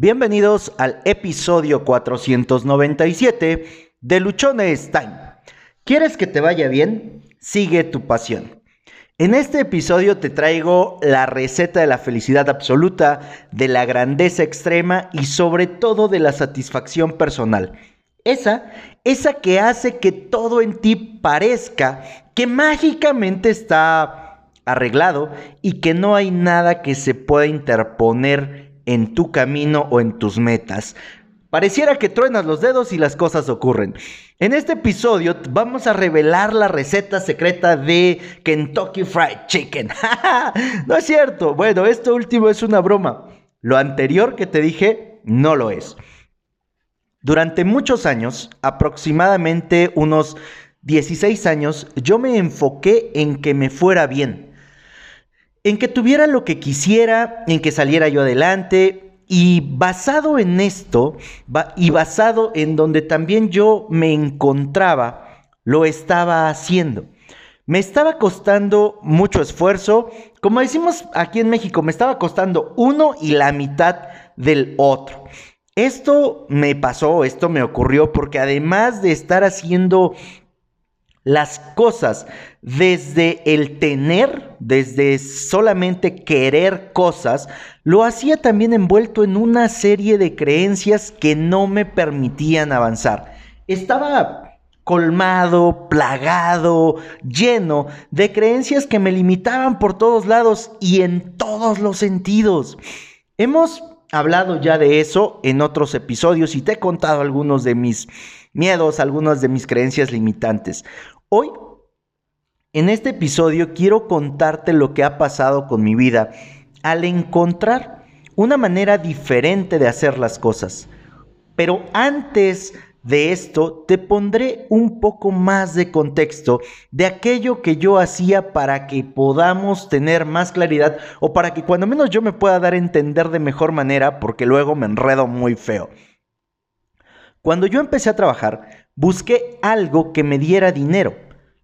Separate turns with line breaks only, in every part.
Bienvenidos al episodio 497 de Luchones Time. ¿Quieres que te vaya bien? Sigue tu pasión. En este episodio te traigo la receta de la felicidad absoluta, de la grandeza extrema y sobre todo de la satisfacción personal. Esa, esa que hace que todo en ti parezca que mágicamente está arreglado y que no hay nada que se pueda interponer en tu camino o en tus metas. Pareciera que truenas los dedos y las cosas ocurren. En este episodio vamos a revelar la receta secreta de Kentucky Fried Chicken. no es cierto. Bueno, esto último es una broma. Lo anterior que te dije no lo es. Durante muchos años, aproximadamente unos 16 años, yo me enfoqué en que me fuera bien en que tuviera lo que quisiera, en que saliera yo adelante. Y basado en esto, y basado en donde también yo me encontraba, lo estaba haciendo. Me estaba costando mucho esfuerzo. Como decimos aquí en México, me estaba costando uno y la mitad del otro. Esto me pasó, esto me ocurrió porque además de estar haciendo las cosas desde el tener, desde solamente querer cosas, lo hacía también envuelto en una serie de creencias que no me permitían avanzar. Estaba colmado, plagado, lleno de creencias que me limitaban por todos lados y en todos los sentidos. Hemos hablado ya de eso en otros episodios y te he contado algunos de mis miedos, algunas de mis creencias limitantes. Hoy, en este episodio, quiero contarte lo que ha pasado con mi vida al encontrar una manera diferente de hacer las cosas. Pero antes de esto, te pondré un poco más de contexto de aquello que yo hacía para que podamos tener más claridad o para que cuando menos yo me pueda dar a entender de mejor manera, porque luego me enredo muy feo. Cuando yo empecé a trabajar, Busqué algo que me diera dinero.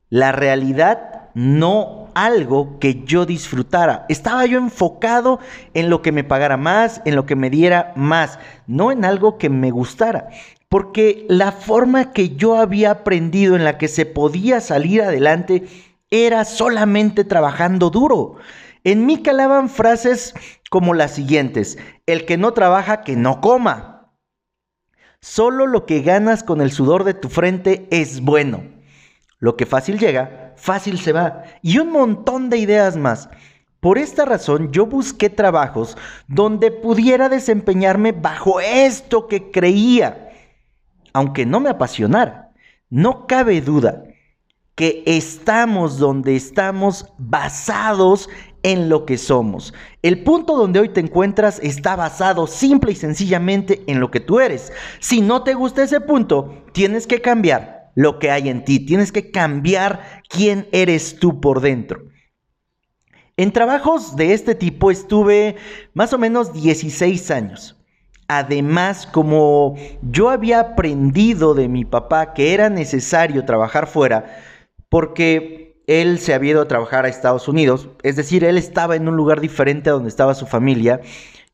La realidad, no algo que yo disfrutara. Estaba yo enfocado en lo que me pagara más, en lo que me diera más, no en algo que me gustara. Porque la forma que yo había aprendido en la que se podía salir adelante era solamente trabajando duro. En mí calaban frases como las siguientes, el que no trabaja, que no coma. Solo lo que ganas con el sudor de tu frente es bueno. Lo que fácil llega, fácil se va. Y un montón de ideas más. Por esta razón yo busqué trabajos donde pudiera desempeñarme bajo esto que creía. Aunque no me apasionara, no cabe duda que estamos donde estamos basados en lo que somos. El punto donde hoy te encuentras está basado simple y sencillamente en lo que tú eres. Si no te gusta ese punto, tienes que cambiar lo que hay en ti, tienes que cambiar quién eres tú por dentro. En trabajos de este tipo estuve más o menos 16 años. Además, como yo había aprendido de mi papá que era necesario trabajar fuera, porque él se había ido a trabajar a Estados Unidos, es decir, él estaba en un lugar diferente a donde estaba su familia.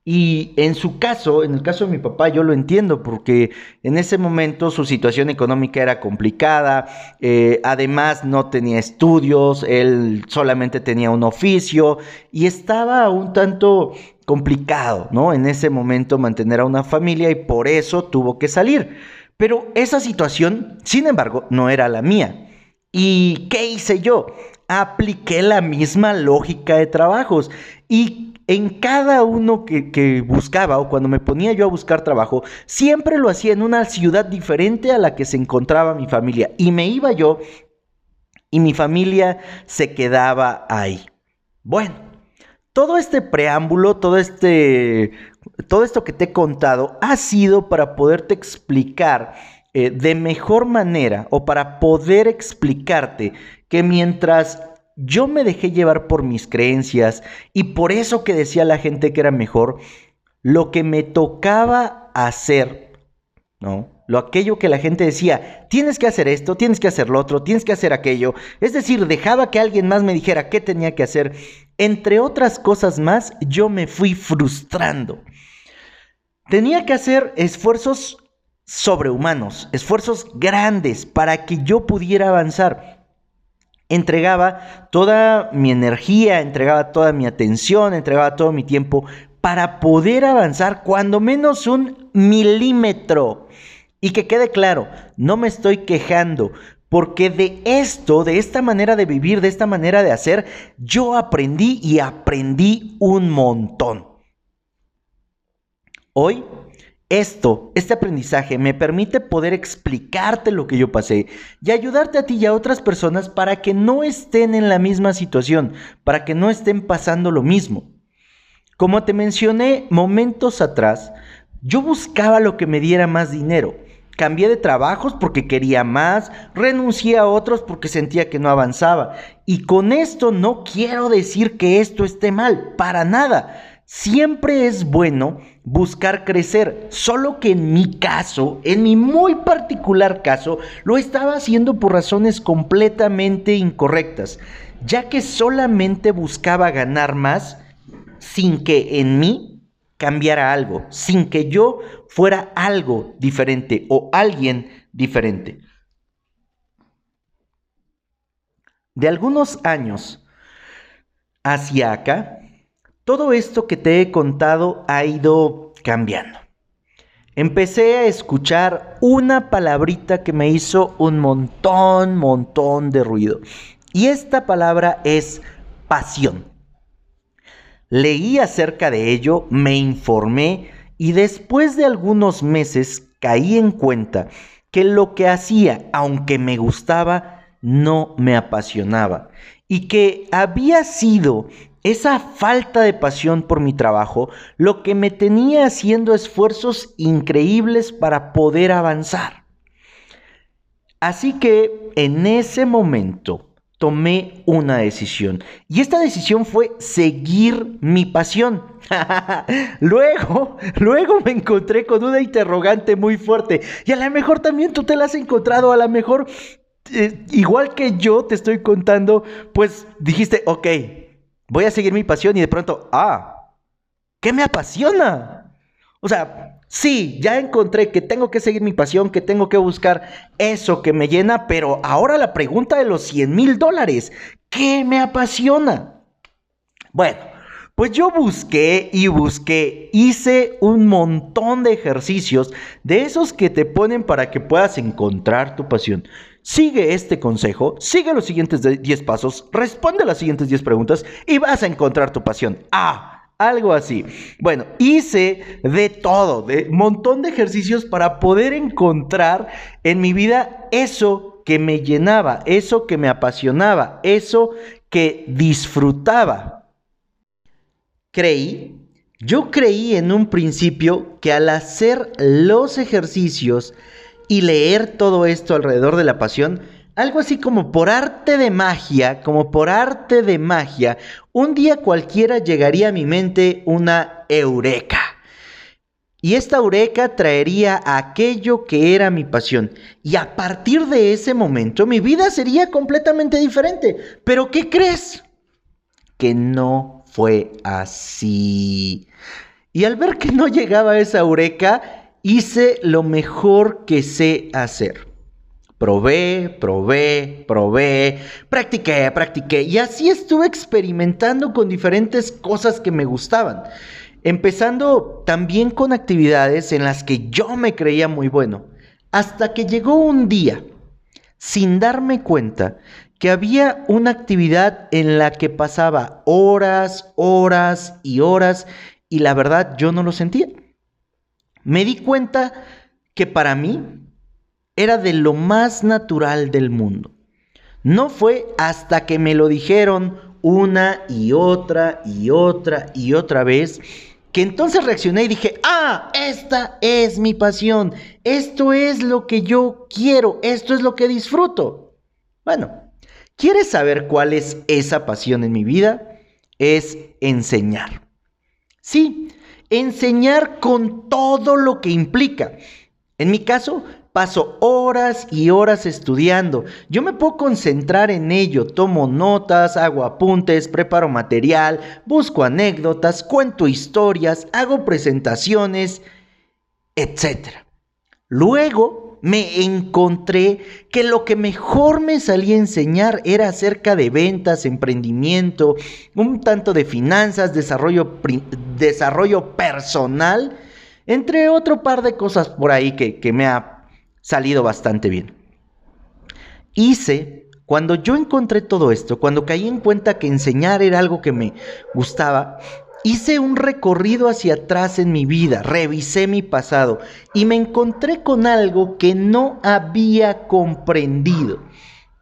Y en su caso, en el caso de mi papá, yo lo entiendo porque en ese momento su situación económica era complicada, eh, además no tenía estudios, él solamente tenía un oficio y estaba un tanto complicado, ¿no? En ese momento mantener a una familia y por eso tuvo que salir. Pero esa situación, sin embargo, no era la mía. ¿Y qué hice yo? Apliqué la misma lógica de trabajos y en cada uno que, buscaba o cuando me ponía yo a buscar trabajo, siempre lo hacía en una ciudad diferente a la que se encontraba mi familia. Y me iba yo y mi familia se quedaba ahí. Bueno, todo este preámbulo, todo este, todo esto que te he contado ha sido para poderte explicar eh, de mejor manera o para poder explicarte que mientras yo me dejé llevar por mis creencias y por eso que decía la gente que era mejor, lo que me tocaba hacer, ¿no? Lo aquello que la gente decía, tienes que hacer esto, tienes que hacer lo otro, tienes que hacer aquello. Es decir, dejaba que alguien más me dijera qué tenía que hacer. Entre otras cosas más, yo me fui frustrando. Tenía que hacer esfuerzos sobrehumanos, esfuerzos grandes para que yo pudiera avanzar. Entregaba toda mi energía, entregaba toda mi atención, entregaba todo mi tiempo para poder avanzar cuando menos un milímetro. Y que quede claro, no me estoy quejando, porque de esto, de esta manera de vivir, de esta manera de hacer, yo aprendí y aprendí un montón. Hoy esto, este aprendizaje me permite poder explicarte lo que yo pasé y ayudarte a ti y a otras personas para que no estén en la misma situación, para que no estén pasando lo mismo. Como te mencioné momentos atrás, yo buscaba lo que me diera más dinero. Cambié de trabajos porque quería más, renuncié a otros porque sentía que no avanzaba. Y con esto no quiero decir que esto esté mal, para nada. Siempre es bueno buscar crecer, solo que en mi caso, en mi muy particular caso, lo estaba haciendo por razones completamente incorrectas, ya que solamente buscaba ganar más sin que en mí cambiara algo, sin que yo fuera algo diferente o alguien diferente. De algunos años hacia acá, todo esto que te he contado ha ido cambiando. Empecé a escuchar una palabrita que me hizo un montón, montón de ruido. Y esta palabra es pasión. Leí acerca de ello, me informé y después de algunos meses caí en cuenta que lo que hacía, aunque me gustaba, no me apasionaba y que había sido esa falta de pasión por mi trabajo lo que me tenía haciendo esfuerzos increíbles para poder avanzar. Así que en ese momento tomé una decisión y esta decisión fue seguir mi pasión. luego, luego me encontré con una interrogante muy fuerte y a lo mejor también tú te la has encontrado, a lo mejor eh, igual que yo te estoy contando, pues dijiste, ok, voy a seguir mi pasión y de pronto, ah, ¿qué me apasiona? O sea, sí, ya encontré que tengo que seguir mi pasión, que tengo que buscar eso que me llena, pero ahora la pregunta de los 100 mil dólares, ¿qué me apasiona? Bueno, pues yo busqué y busqué, hice un montón de ejercicios de esos que te ponen para que puedas encontrar tu pasión. Sigue este consejo, sigue los siguientes 10 pasos, responde las siguientes 10 preguntas y vas a encontrar tu pasión. Ah, algo así. Bueno, hice de todo, de un montón de ejercicios para poder encontrar en mi vida eso que me llenaba, eso que me apasionaba, eso que disfrutaba. Creí, yo creí en un principio que al hacer los ejercicios, y leer todo esto alrededor de la pasión, algo así como por arte de magia, como por arte de magia, un día cualquiera llegaría a mi mente una eureka. Y esta eureka traería aquello que era mi pasión. Y a partir de ese momento mi vida sería completamente diferente. Pero ¿qué crees? Que no fue así. Y al ver que no llegaba esa eureka, hice lo mejor que sé hacer. Probé, probé, probé, practiqué, practiqué y así estuve experimentando con diferentes cosas que me gustaban. Empezando también con actividades en las que yo me creía muy bueno. Hasta que llegó un día, sin darme cuenta, que había una actividad en la que pasaba horas, horas y horas y la verdad yo no lo sentía. Me di cuenta que para mí era de lo más natural del mundo. No fue hasta que me lo dijeron una y otra y otra y otra vez que entonces reaccioné y dije, ah, esta es mi pasión, esto es lo que yo quiero, esto es lo que disfruto. Bueno, ¿quieres saber cuál es esa pasión en mi vida? Es enseñar. Sí, enseñar con todo lo que implica. En mi caso, paso horas y horas estudiando. Yo me puedo concentrar en ello, tomo notas, hago apuntes, preparo material, busco anécdotas, cuento historias, hago presentaciones etc. Luego me encontré que lo que mejor me salía a enseñar era acerca de ventas, emprendimiento, un tanto de finanzas, desarrollo, desarrollo personal, entre otro par de cosas por ahí que, que me ha salido bastante bien. Hice, cuando yo encontré todo esto, cuando caí en cuenta que enseñar era algo que me gustaba, Hice un recorrido hacia atrás en mi vida, revisé mi pasado y me encontré con algo que no había comprendido.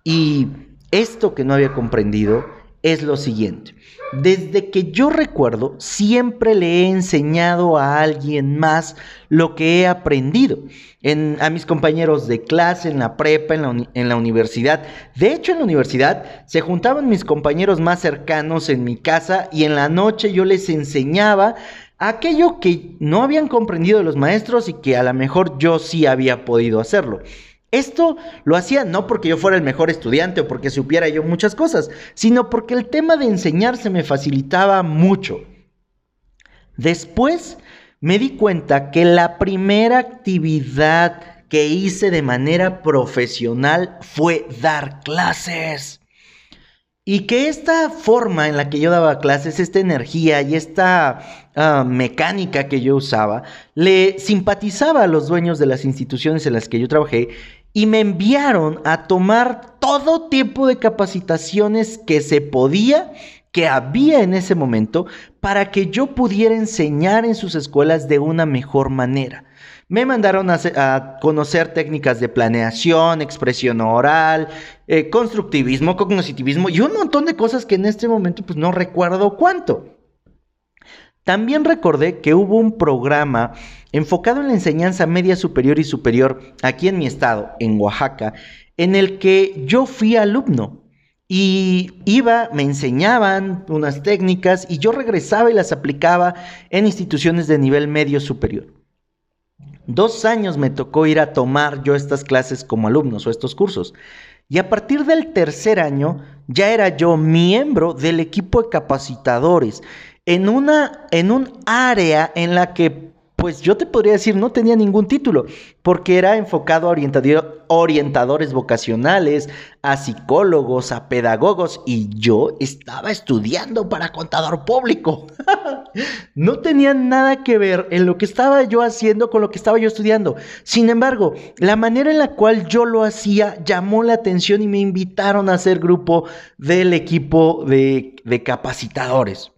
Y esto que no había comprendido es lo siguiente. Desde que yo recuerdo, siempre le he enseñado a alguien más lo que he aprendido. a mis compañeros de clase, en la prepa, en la, en la universidad. De hecho, en la universidad se juntaban mis compañeros más cercanos en mi casa y en la noche yo les enseñaba aquello que no habían comprendido los maestros y que a lo mejor yo sí había podido hacerlo. Esto lo hacía no porque yo fuera el mejor estudiante o porque supiera yo muchas cosas, sino porque el tema de enseñar se me facilitaba mucho. Después me di cuenta que la primera actividad que hice de manera profesional fue dar clases. Y que esta forma en la que yo daba clases, esta energía y esta ah, mecánica que yo usaba, le simpatizaba a los dueños de las instituciones en las que yo trabajé y me enviaron a tomar todo tipo de capacitaciones que se podía, que había en ese momento, para que yo pudiera enseñar en sus escuelas de una mejor manera. Me mandaron a, conocer técnicas de planeación, expresión oral, eh, constructivismo, cognitivismo y un montón de cosas que en este momento pues no recuerdo cuánto. También recordé que hubo un programa enfocado en la enseñanza media superior y superior aquí en mi estado, en Oaxaca, en el que yo fui alumno. Y iba, me enseñaban unas técnicas y yo regresaba y las aplicaba en instituciones de nivel medio superior. Dos años me tocó ir a tomar yo estas clases como alumnos o estos cursos. Y a partir del tercer año ya era yo miembro del equipo de capacitadores en, una, en un área en la que, pues yo te podría decir, no tenía ningún título, porque era enfocado a orientadores vocacionales, a psicólogos, a pedagogos, y yo estaba estudiando para contador público. no tenía nada que ver en lo que estaba yo haciendo con lo que estaba yo estudiando. Sin embargo, la manera en la cual yo lo hacía llamó la atención y me invitaron a ser grupo del equipo de, de capacitadores.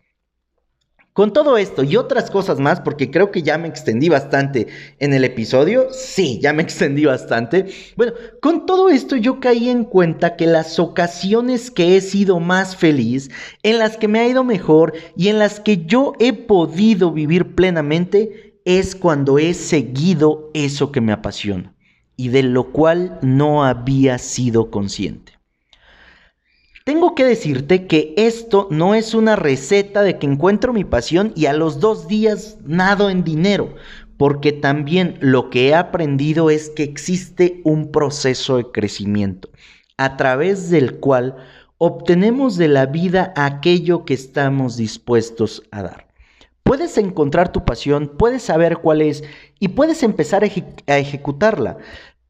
Con todo esto y otras cosas más, porque creo que ya me extendí bastante en el episodio, sí, ya me extendí bastante. Bueno, con todo esto yo caí en cuenta que las ocasiones que he sido más feliz, en las que me ha ido mejor y en las que yo he podido vivir plenamente, es cuando he seguido eso que me apasiona y de lo cual no había sido consciente. Tengo que decirte que esto no es una receta de que encuentro mi pasión y a los dos días nado en dinero, porque también lo que he aprendido es que existe un proceso de crecimiento a través del cual obtenemos de la vida aquello que estamos dispuestos a dar. Puedes encontrar tu pasión, puedes saber cuál es y puedes empezar a, ejecutarla,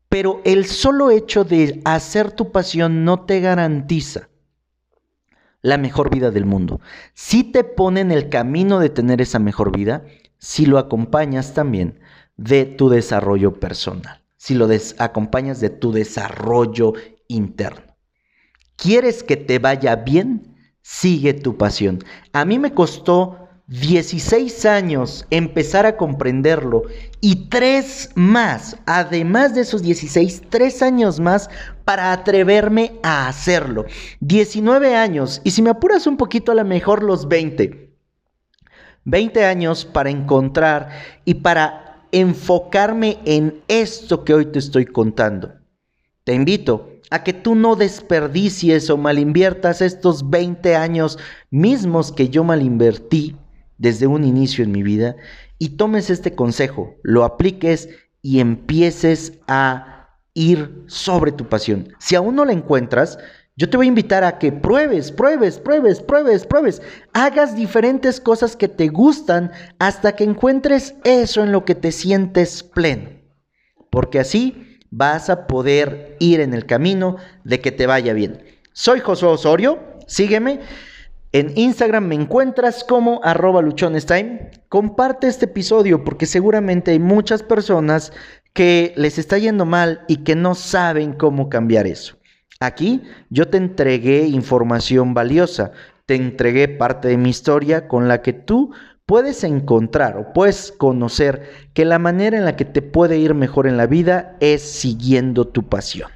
pero el solo hecho de hacer tu pasión no te garantiza la mejor vida del mundo. Si te pone en el camino de tener esa mejor vida, si lo acompañas también de tu desarrollo personal, si lo acompañas de tu desarrollo interno. ¿Quieres que te vaya bien? Sigue tu pasión. A mí me costó 16 años empezar a comprenderlo y tres más, además de esos 16, tres años más para atreverme a hacerlo. 19 años y si me apuras un poquito a lo mejor los 20. 20 años para encontrar y para enfocarme en esto que hoy te estoy contando. Te invito a que tú no desperdicies o malinviertas estos 20 años mismos que yo malinvertí desde un inicio en mi vida y tomes este consejo, lo apliques y empieces a ir sobre tu pasión. Si aún no la encuentras, Yo te voy a invitar a que pruebes, pruebes, pruebes, pruebes, pruebes. Hagas diferentes cosas que te gustan hasta que encuentres eso en lo que te sientes pleno. Porque así vas a poder ir en el camino de que te vaya bien. Soy Josué Osorio, sígueme. En Instagram me encuentras como arroba luchonestime. Comparte este episodio porque seguramente hay muchas personas que les está yendo mal y que no saben cómo cambiar eso. Aquí yo te entregué información valiosa, te entregué parte de mi historia con la que tú puedes encontrar o puedes conocer que la manera en la que te puede ir mejor en la vida es siguiendo tu pasión.